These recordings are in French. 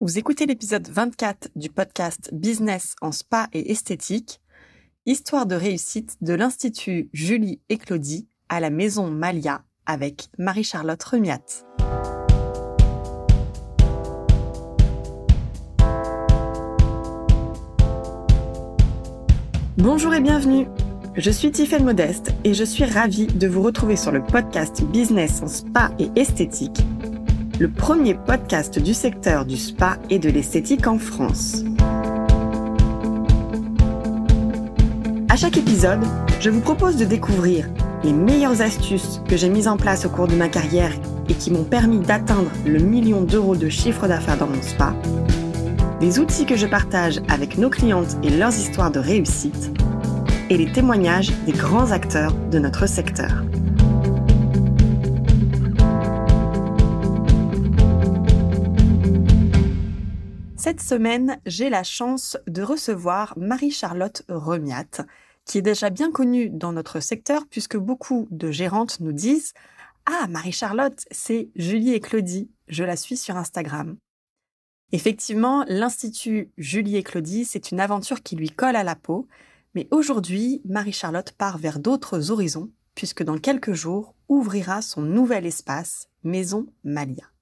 Vous écoutez l'épisode 24 du podcast Business en spa et esthétique, histoire de réussite de l'Institut Julie et Claudie à la Maison Malia avec Marie-Charlotte Remiat. Bonjour et bienvenue. Je suis Tiffaine Modeste et je suis ravie de vous retrouver sur le podcast Business en spa et esthétique le premier podcast du secteur du spa et de l'esthétique en France. À chaque épisode, je vous propose de découvrir les meilleures astuces que j'ai mises en place au cours de ma carrière et qui m'ont permis d'atteindre le million d'euros de chiffre d'affaires dans mon spa, des outils que je partage avec nos clientes et leurs histoires de réussite, et les témoignages des grands acteurs de notre secteur. Cette semaine, j'ai la chance de recevoir Marie-Charlotte Remiat, qui est déjà bien connue dans notre secteur puisque beaucoup de gérantes nous disent Ah, Marie-Charlotte, c'est Julie et Claudie, je la suis sur Instagram. Effectivement, l'Institut Julie et Claudie, c'est une aventure qui lui colle à la peau, mais aujourd'hui, Marie-Charlotte part vers d'autres horizons, puisque dans quelques jours ouvrira son nouvel espace, Maison Malia.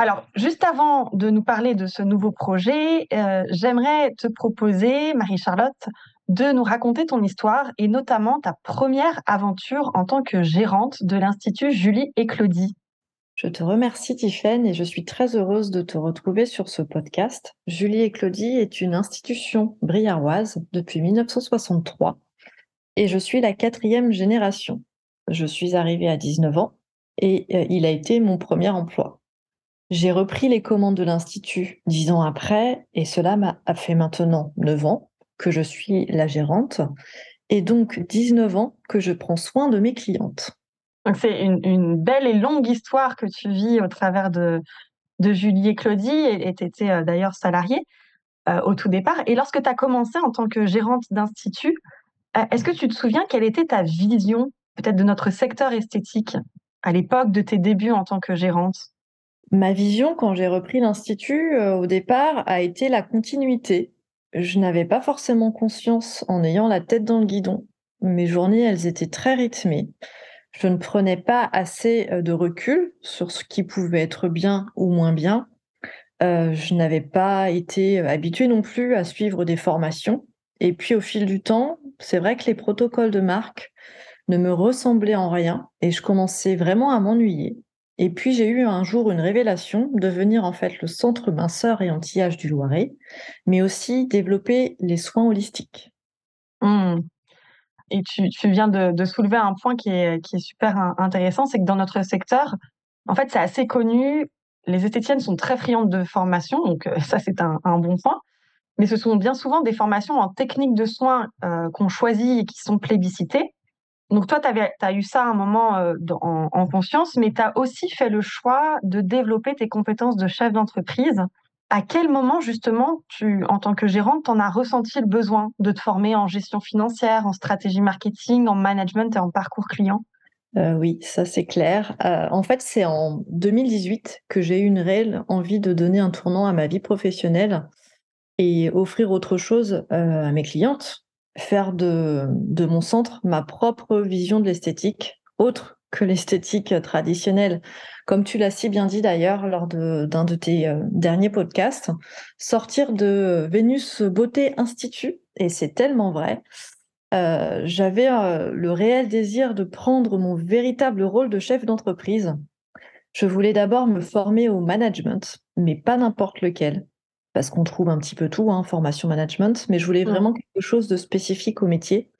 Alors, juste avant de nous parler de ce nouveau projet, euh, j'aimerais te proposer, Marie-Charlotte, de nous raconter ton histoire et notamment ta première aventure en tant que gérante de l'Institut Julie et Claudie. Je te remercie, Tiffaine, et je suis très heureuse de te retrouver sur ce podcast. Julie et Claudie est une institution briaroise depuis 1963 et je suis la quatrième génération. Je suis arrivée à 19 ans et euh, il a été mon premier emploi. J'ai repris les commandes de l'Institut dix ans après, et cela m'a fait maintenant neuf ans que je suis la gérante, et donc 19 ans que je prends soin de mes clientes. Donc c'est une, belle et longue histoire que tu vis au travers de, de Julie et Claudie, et tu étais euh, d'ailleurs salariée euh, au tout départ. Et lorsque tu as commencé en tant que gérante d'institut, euh, est-ce que tu te souviens quelle était ta vision peut-être de notre secteur esthétique à l'époque de tes débuts en tant que gérante? Ma vision, quand j'ai repris l'Institut, euh, au départ, a été la continuité. Je n'avais pas forcément conscience en ayant la tête dans le guidon. Mes journées, elles étaient très rythmées. Je ne prenais pas assez euh, de recul sur ce qui pouvait être bien ou moins bien. Euh, je n'avais pas été habituée non plus à suivre des formations. Et puis au fil du temps, c'est vrai que les protocoles de marque ne me ressemblaient en rien et je commençais vraiment à m'ennuyer. Et puis j'ai eu un jour une révélation, devenir en fait le centre minceur et anti-âge du Loiret, mais aussi développer les soins holistiques. Mmh. Et tu, viens de, soulever un point qui est, super intéressant, c'est que dans notre secteur, en fait, c'est assez connu, les esthéticiennes sont très friandes de formation, donc euh, ça c'est un, bon point, mais ce sont bien souvent des formations en technique de soins euh, qu'on choisit et qui sont plébiscitées. Donc toi, tu as eu ça à un moment euh, en, conscience, mais tu as aussi fait le choix de développer tes compétences de chef d'entreprise. À quel moment, justement, tu, en tant que gérante, en as ressenti le besoin de te former en gestion financière, en stratégie marketing, en management et en parcours client? Euh, oui, ça c'est clair. Euh, en fait, c'est en 2018 que j'ai eu une réelle envie de donner un tournant à ma vie professionnelle et offrir autre chose à mes clientes faire de, mon centre ma propre vision de l'esthétique, autre que l'esthétique traditionnelle. Comme tu l'as si bien dit d'ailleurs lors d'un de, tes euh, derniers podcasts, sortir de Vénus Beauté Institut, et c'est tellement vrai, euh, j'avais euh, le réel désir de prendre mon véritable rôle de chef d'entreprise. Je voulais d'abord me former au management, mais pas n'importe lequel parce qu'on trouve un petit peu tout, hein, formation management, mais je voulais vraiment quelque chose de spécifique au métier.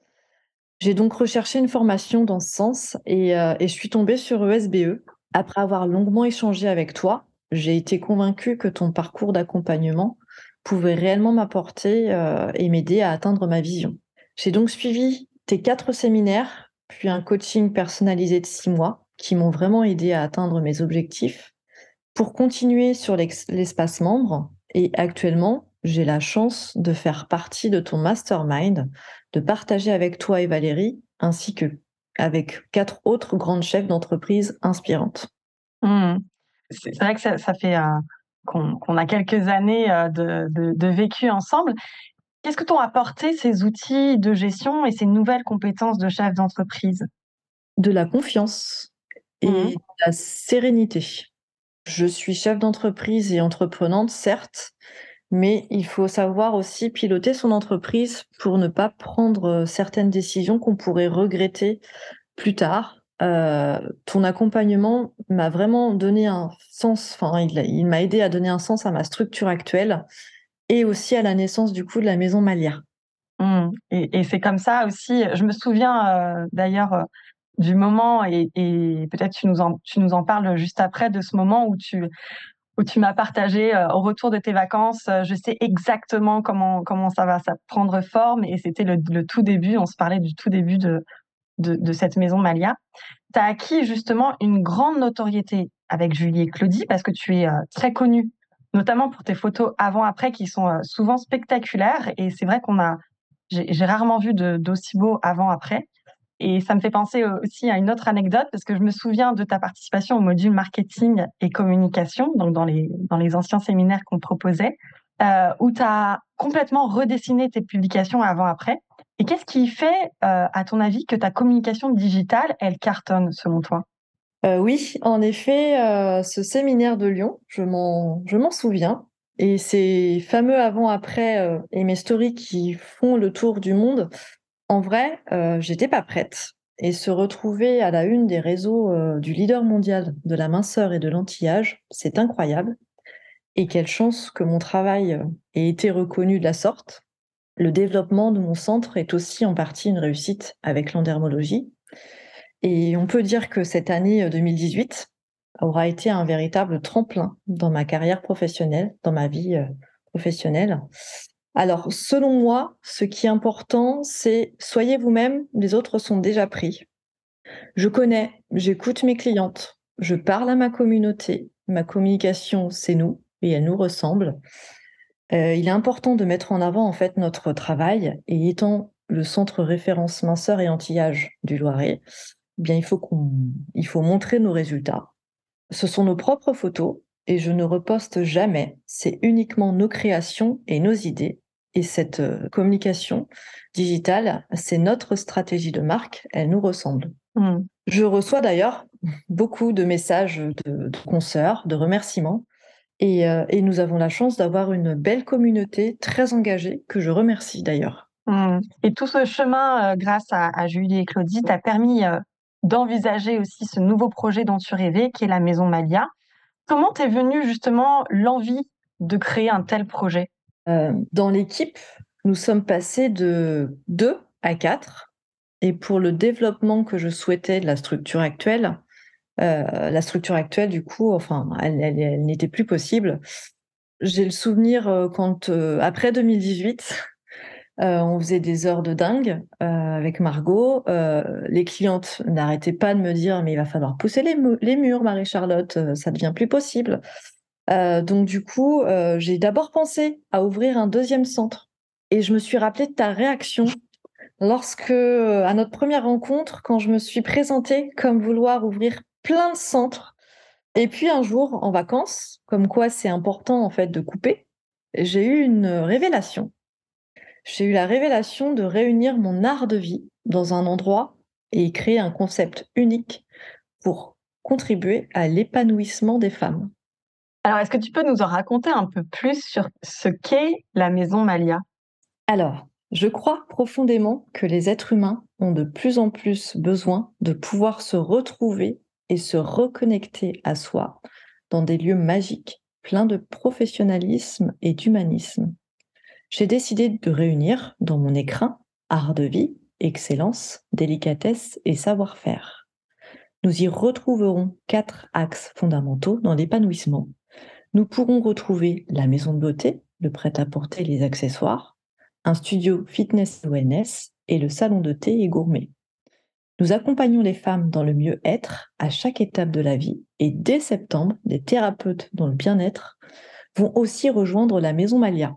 J'ai donc recherché une formation dans ce sens et, euh, je suis tombée sur ESBE. E. Après avoir longuement échangé avec toi, j'ai été convaincue que ton parcours d'accompagnement pouvait réellement m'apporter euh, et m'aider à atteindre ma vision. J'ai donc suivi tes quatre séminaires, puis un coaching personnalisé de six mois qui m'ont vraiment aidé à atteindre mes objectifs. Pour continuer sur l'espace membre, et actuellement, j'ai la chance de faire partie de ton mastermind, de partager avec toi et Valérie, ainsi que avec quatre autres grandes chefs d'entreprise inspirantes. Mmh. C'est vrai que ça, fait qu'on a quelques années de, vécu ensemble. Qu'est-ce que t'ont apporté ces outils de gestion et ces nouvelles compétences de chef d'entreprise? De la confiance et mmh. de la sérénité. Je suis chef d'entreprise et entreprenante, certes, mais il faut savoir aussi piloter son entreprise pour ne pas prendre certaines décisions qu'on pourrait regretter plus tard euh, ton accompagnement m'a vraiment donné un sens, enfin, il, m'a aidé à donner un sens à ma structure actuelle et aussi à la naissance du coup de la maison Malia. Mmh. Et, c'est comme ça aussi. Je me souviens euh, d'ailleurs euh, du moment et, peut-être tu nous en tu nous en parles juste après de ce moment où tu où tu m'as partagé au retour de tes vacances. je sais exactement comment comment ça va ça prendre forme et c'était le, le, tout début. On se parlait du tout début de de, cette maison Malia. Tu as acquis justement une grande notoriété avec Julie et Claudie parce que tu es euh, très connue, notamment pour tes photos avant-après qui sont euh, souvent spectaculaires. Et c'est vrai qu'on a, j'ai rarement vu d'aussi beau avant-après. Et ça me fait penser aussi à une autre anecdote parce que je me souviens de ta participation au module marketing et communication, donc dans les, dans les anciens séminaires qu'on proposait, euh, où tu as complètement redessiné tes publications avant-après. Et qu'est-ce qui fait, euh, à ton avis, que ta communication digitale, elle cartonne selon toi? Euh, Oui, en effet, ce séminaire de Lyon, je m'en, je m'en souviens. Et ces fameux avant-après et mes stories qui font le tour du monde, en vrai, j'étais pas prête. Et se retrouver à la une des réseaux du leader mondial de la minceur et de l'anti-âge, c'est incroyable. Et quelle chance que mon travail ait été reconnu de la sorte. Le développement de mon centre est aussi en partie une réussite avec l'endermologie. Et on peut dire que cette année 2018 euh, aura été un véritable tremplin dans ma carrière professionnelle, dans ma vie euh, professionnelle. Alors, selon moi, ce qui est important, c'est soyez vous-même, les autres sont déjà pris. Je connais, j'écoute mes clientes, je parle à ma communauté, ma communication, c'est nous et elle nous ressemble. Euh, il est important de mettre en avant en fait notre travail et étant le centre référence minceur et anti-âge du Loiret, eh bien il faut qu'on, il faut montrer nos résultats. Ce sont nos propres photos et je ne reposte jamais. C'est uniquement nos créations et nos idées. Et cette euh, communication digitale, c'est notre stratégie de marque. Elle nous ressemble. Mmh. Je reçois d'ailleurs beaucoup de messages de, de consoeurs, de remerciements euh, et, nous avons la chance d'avoir une belle communauté très engagée, que je remercie d'ailleurs. Mmh. Et tout ce chemin, euh, grâce à, Julie et Claudie, t'a permis euh, d'envisager aussi ce nouveau projet dont tu rêvais, qui est la Maison Malia. Comment t'es venue justement l'envie de créer un tel projet? Dans l'équipe, nous sommes passés de 2 à 4. Et pour le développement que je souhaitais de la structure actuelle, euh, la structure actuelle, du coup, enfin, elle, n'était plus possible. J'ai le souvenir euh, quand, euh, après 2018, on faisait des heures de dingue avec Margot. les clientes n'arrêtaient pas de me dire mais il va falloir pousser les, les murs, Marie-Charlotte, ça devient plus possible. donc du coup, j'ai d'abord pensé à ouvrir un deuxième centre. Et je me suis rappelé de ta réaction lorsque, à notre première rencontre, quand je me suis présentée comme vouloir ouvrir plein de centres. Et puis un jour, en vacances, comme quoi c'est important en fait de couper, j'ai eu une révélation. J'ai eu la révélation de réunir mon art de vie dans un endroit et créer un concept unique pour contribuer à l'épanouissement des femmes. Alors, est-ce que tu peux nous en raconter un peu plus sur ce qu'est la maison Malia? Alors, je crois profondément que les êtres humains ont de plus en plus besoin de pouvoir se retrouver et se reconnecter à soi dans des lieux magiques, pleins de professionnalisme et d'humanisme. J'ai décidé de réunir dans mon écrin art de vie, excellence, délicatesse et savoir-faire. Nous y retrouverons quatre axes fondamentaux dans l'épanouissement. Nous pourrons retrouver la maison de beauté, le prêt-à-porter, les accessoires, un studio fitness et wellness et le salon de thé et gourmet. Nous accompagnons les femmes dans le mieux-être à chaque étape de la vie et dès septembre, des thérapeutes dans le bien-être vont aussi rejoindre la Maison Malia.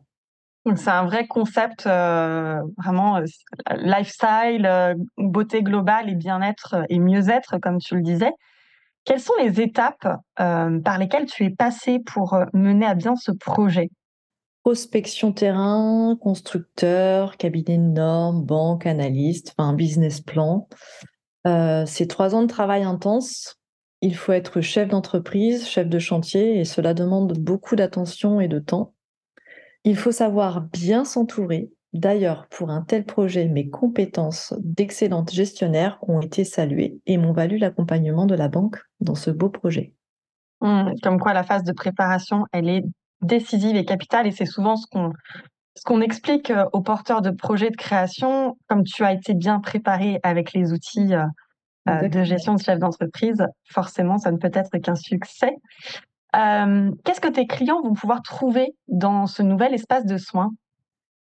C'est un vrai concept euh, vraiment euh, lifestyle, euh, beauté globale et bien-être et mieux-être, comme tu le disais. quelles sont les étapes par lesquelles tu es passé pour mener à bien ce projet? Prospection terrain, constructeur, cabinet de normes, banque, analyste, enfin business plan. c'est trois ans de travail intense. Il faut être chef d'entreprise, chef de chantier, et cela demande beaucoup d'attention et de temps. Il faut savoir bien s'entourer. D'ailleurs, pour un tel projet, mes compétences d'excellente gestionnaire ont été saluées et m'ont valu l'accompagnement de la banque dans ce beau projet. Mmh, comme quoi, la phase de préparation, elle est décisive et capitale, et c'est souvent ce qu'on ce qu'on explique euh, aux porteurs de projets de création, comme tu as été bien préparé avec les outils euh, euh, de gestion de chef d'entreprise, forcément, ça ne peut être qu'un succès. Qu'est-ce que tes clients vont pouvoir trouver dans ce nouvel espace de soins?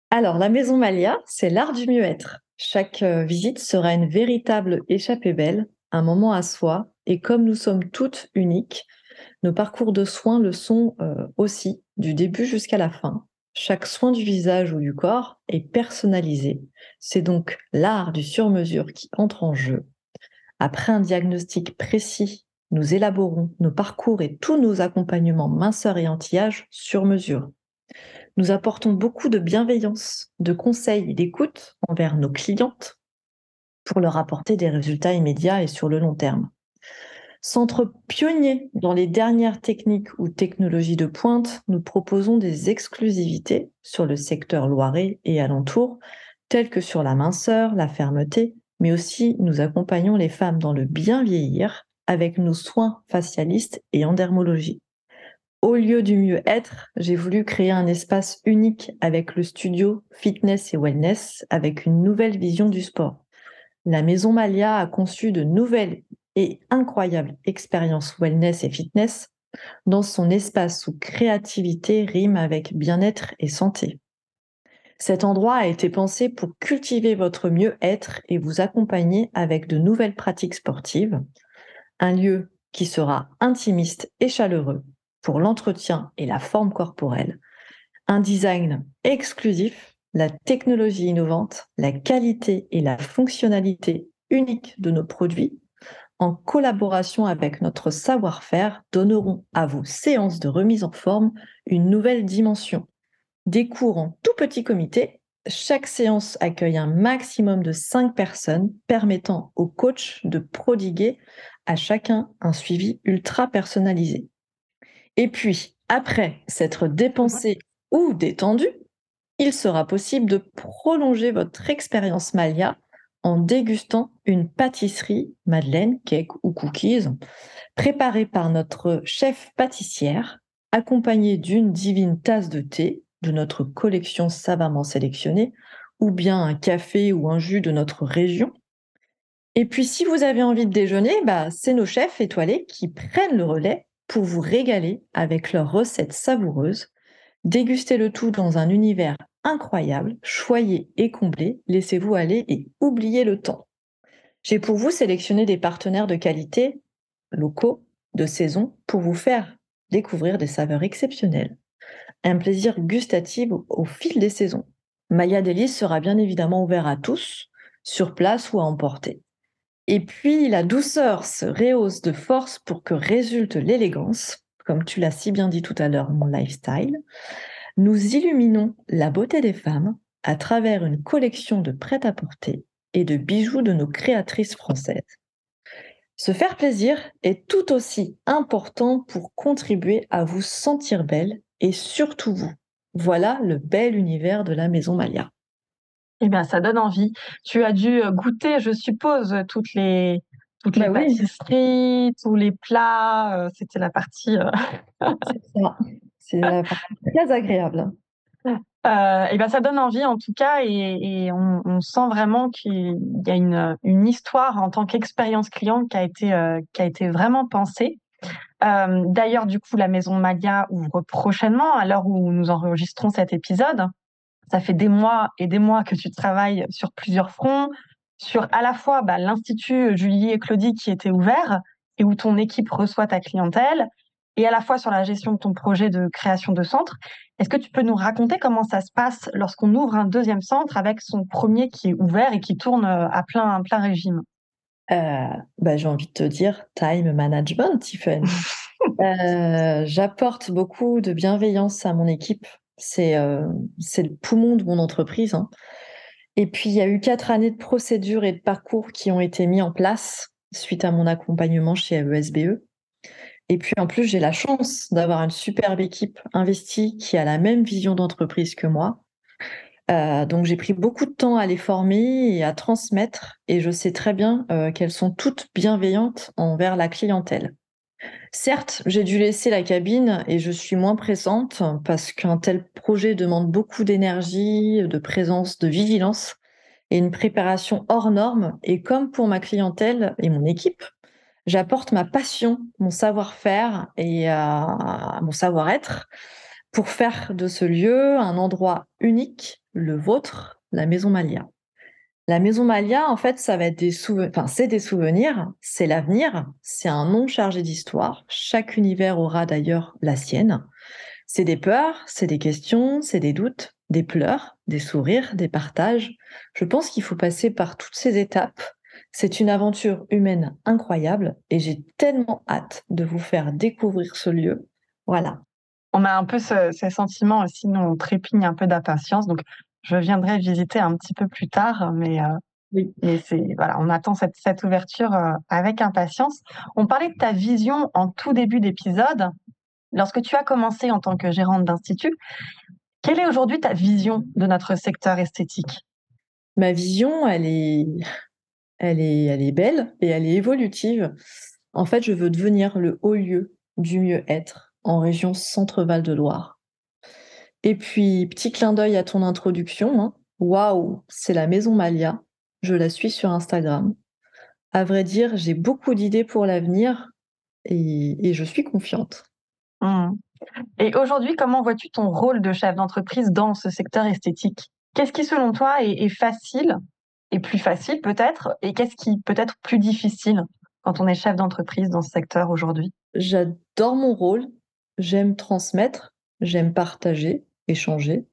Alors, la Maison Malia, c'est l'art du mieux-être. Chaque visite sera une véritable échappée belle, un moment à soi, et comme nous sommes toutes uniques, nos parcours de soins le sont aussi, du début jusqu'à la fin. Chaque soin du visage ou du corps est personnalisé. C'est donc l'art du sur-mesure qui entre en jeu. Après un diagnostic précis, nous élaborons nos parcours et tous nos accompagnements minceur et anti-âge sur mesure. Nous apportons beaucoup de bienveillance, de conseils et d'écoute envers nos clientes pour leur apporter des résultats immédiats et sur le long terme. Centre pionnier dans les dernières techniques ou technologies de pointe, nous proposons des exclusivités sur le secteur loiret et alentour, telles que sur la minceur, la fermeté, mais aussi nous accompagnons les femmes dans le bien vieillir avec nos soins facialistes et en dermologie. Au lieu du mieux-être, j'ai voulu créer un espace unique avec le studio Fitness et Wellness avec une nouvelle vision du sport. La Maison Malia a conçu de nouvelles et incroyables expériences wellness et fitness dans son espace où créativité rime avec bien-être et santé. Cet endroit a été pensé pour cultiver votre mieux-être et vous accompagner avec de nouvelles pratiques sportives. Un lieu qui sera intimiste et chaleureux pour l'entretien et la forme corporelle. Un design exclusif, la technologie innovante, la qualité et la fonctionnalité unique de nos produits, en collaboration avec notre savoir-faire, donneront à vos séances de remise en forme une nouvelle dimension des cours en tout petit comité. Chaque séance accueille un maximum de 5 personnes, permettant au coach de prodiguer à chacun un suivi ultra personnalisé. Et puis, après s'être dépensé ou détendu, il sera possible de prolonger votre expérience Malia en dégustant une pâtisserie, madeleine, cake ou cookies, préparée par notre chef pâtissière, accompagnée d'une divine tasse de thé de notre collection savamment sélectionnée, ou bien un café ou un jus de notre région. Et puis si vous avez envie de déjeuner, bah, c'est nos chefs étoilés qui prennent le relais pour vous régaler avec leurs recettes savoureuses. Dégustez le tout dans un univers incroyable, choyé et comblé. Laissez-vous aller et oubliez le temps. J'ai pour vous sélectionné des partenaires de qualité locaux, de saison, pour vous faire découvrir des saveurs exceptionnelles un plaisir gustatif au, fil des saisons. Maya Délice sera bien évidemment ouvert à tous, sur place ou à emporter. Et puis la douceur se rehausse de force pour que résulte l'élégance, comme tu l'as si bien dit tout à l'heure, mon lifestyle. Nous illuminons la beauté des femmes à travers une collection de prêt-à-porter et de bijoux de nos créatrices françaises. Se faire plaisir est tout aussi important pour contribuer à vous sentir belle et surtout vous. Voilà le bel univers de la Maison Malia. Eh bien, ça donne envie. Tu as dû euh, goûter, je suppose, toutes les, toutes les bah pâtisseries, tous les plats. Euh, c'était la partie. Euh, C'est ça. C'est la partie très agréable. Euh, et ben ça donne envie en tout cas et, et on, on, sent vraiment qu'il y a une, une, histoire en tant qu'expérience client qui a été qui a été vraiment pensée. D'ailleurs, du coup, la maison Malia ouvre prochainement, à l'heure où nous enregistrons cet épisode. Ça fait des mois et des mois que tu travailles sur plusieurs fronts, sur à la fois bah, l'Institut Julie et Claudie qui était ouvert et où ton équipe reçoit ta clientèle, et à la fois sur la gestion de ton projet de création de centre. Est-ce que tu peux nous raconter comment ça se passe lorsqu'on ouvre un deuxième centre avec son premier qui est ouvert et qui tourne à plein, à plein régime? Euh, bah, J'ai envie de te dire time management, Tiffany. Euh, j'apporte beaucoup de bienveillance à mon équipe. C'est c'est le poumon de mon entreprise. Hein. Et puis, il y a eu quatre années de procédures et de parcours qui ont été mis en place suite à mon accompagnement chez ESBE. E. Et puis, en plus, j'ai la chance d'avoir une superbe équipe investie qui a la même vision d'entreprise que moi euh, donc j'ai pris beaucoup de temps à les former et à transmettre, et je sais très bien euh, qu'elles sont toutes bienveillantes envers la clientèle. Certes, j'ai dû laisser la cabine et je suis moins présente parce qu'un tel projet demande beaucoup d'énergie, de présence, de vigilance et une préparation hors norme. Et comme pour ma clientèle et mon équipe, j'apporte ma passion, mon savoir-faire et euh, mon savoir-être pour faire de ce lieu un endroit unique, le vôtre, la Maison Malia. La Maison Malia, en fait, ça va être des souvenirs, enfin, c'est des souvenirs, c'est l'avenir, c'est un nom chargé d'histoire. Chaque univers aura d'ailleurs la sienne. C'est des peurs, c'est des questions, c'est des doutes, des pleurs, des sourires, des partages. Je pense qu'il faut passer par toutes ces étapes. C'est une aventure humaine incroyable et j'ai tellement hâte de vous faire découvrir ce lieu. Voilà, on a un peu ce, ce sentiment aussi, nous, on trépigne un peu d'impatience. Donc, je viendrai visiter un petit peu plus tard, mais, euh, oui. mais c'est, voilà, on attend cette, cette ouverture euh, avec impatience. On parlait de ta vision en tout début d'épisode. Lorsque tu as commencé en tant que gérante d'institut, quelle est aujourd'hui ta vision de notre secteur esthétique? Ma vision, elle est, elle est, elle est belle et elle est évolutive. En fait, je veux devenir le haut lieu du mieux-être en région Centre-Val de Loire. Et puis, petit clin d'œil à ton introduction. Hein. Waouh, c'est la Maison Malia. Je la suis sur Instagram. À vrai dire, j'ai beaucoup d'idées pour l'avenir et, je suis confiante. Mmh. Et aujourd'hui, comment vois-tu ton rôle de chef d'entreprise dans ce secteur esthétique? Qu'est-ce qui, selon toi, est, est facile et plus facile peut-être? Et qu'est-ce qui peut être plus difficile quand on est chef d'entreprise dans ce secteur aujourd'hui? J'adore mon rôle J'aime transmettre, j'aime partager, échanger.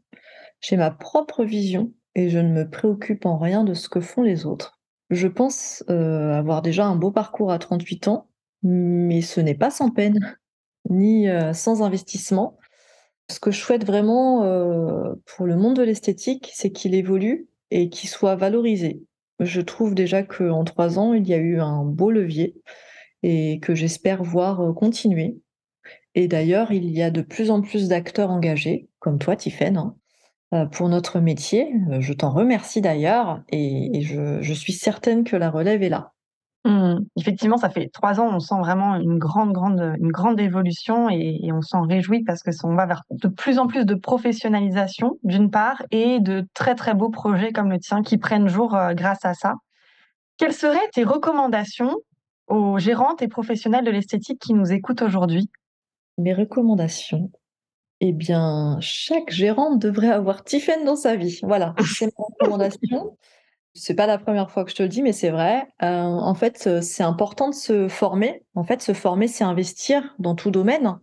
J'ai ma propre vision et je ne me préoccupe en rien de ce que font les autres. Je pense euh, avoir déjà un beau parcours à 38 ans, mais ce n'est pas sans peine, ni euh, sans investissement. Ce que je souhaite vraiment euh, pour le monde de l'esthétique, c'est qu'il évolue et qu'il soit valorisé. Je trouve déjà qu'en trois ans, il y a eu un beau levier et que j'espère voir continuer. Et d'ailleurs, il y a de plus en plus d'acteurs engagés, comme toi, Tiffaine, hein, euh, pour notre métier. Euh, je t'en remercie d'ailleurs et, je, suis certaine que la relève est là. Mmh. Effectivement, ça fait trois ans, on sent vraiment une grande, grande, une grande évolution et, on s'en réjouit parce que on va vers de plus en plus de professionnalisation, d'une part, et de très, très beaux projets comme le tien qui prennent jour euh, grâce à ça. Quelles seraient tes recommandations aux gérantes et professionnels de l'esthétique qui nous écoutent aujourd'hui? Mes recommandations, eh bien, chaque gérante devrait avoir Tiffen dans sa vie. Voilà, c'est ma recommandation. C'est pas la première fois que je te le dis, mais c'est vrai. Euh, en fait, c'est important de se former. En fait, se former, c'est investir dans tout domaine,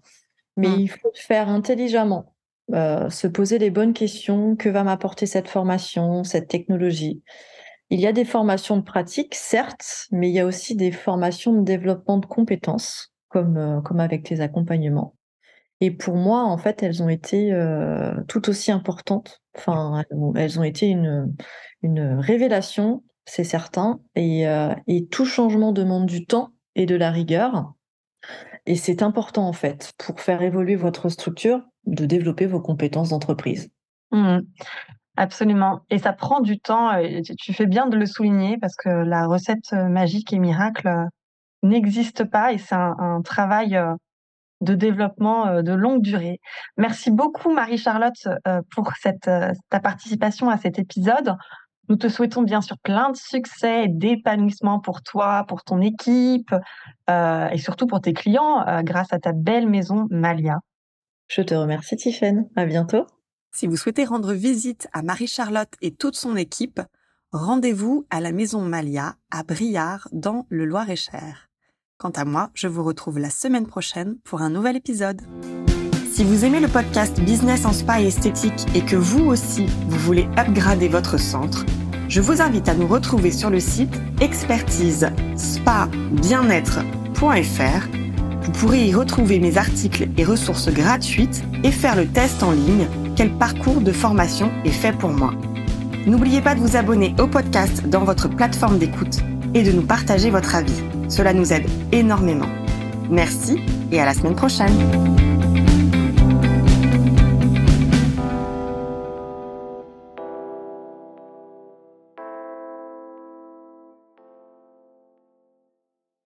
mais mmh. il faut le faire intelligemment. Euh, se poser les bonnes questions. Que va m'apporter cette formation, cette technologie? Il y a des formations de pratique, certes, mais il y a aussi des formations de développement de compétences comme, euh, comme avec tes accompagnements. Et pour moi, en fait, elles ont été euh, tout aussi importantes. Enfin, elles ont été une, une révélation, c'est certain. Et, euh, et, tout changement demande du temps et de la rigueur. Et c'est important, en fait, pour faire évoluer votre structure, de développer vos compétences d'entreprise. Mmh. Absolument. Et ça prend du temps. Tu fais bien de le souligner parce que la recette magique et miracle n'existe pas et c'est un, travail euh, de développement euh, de longue durée. Merci beaucoup Marie-Charlotte euh, pour cette, ta participation à cet épisode. Nous te souhaitons bien sûr plein de succès et d'épanouissement pour toi, pour ton équipe et surtout pour tes clients grâce à ta belle maison Malia. Je te remercie Tiffaine. À bientôt. Si vous souhaitez rendre visite à Marie-Charlotte et toute son équipe, rendez-vous à la maison Malia à Briard dans le Loir-et-Cher. Quant à moi, je vous retrouve la semaine prochaine pour un nouvel épisode. Si vous aimez le podcast Business en Spa et Esthétique et que vous aussi, vous voulez upgrader votre centre, Je vous invite à nous retrouver sur le site expertise spa bien-être.fr. Vous pourrez y retrouver mes articles et ressources gratuites et faire le test en ligne quel parcours de formation est fait pour moi. N'oubliez pas de vous abonner au podcast dans votre plateforme d'écoute et de nous partager votre avis. Cela nous aide énormément. Merci et à la semaine prochaine.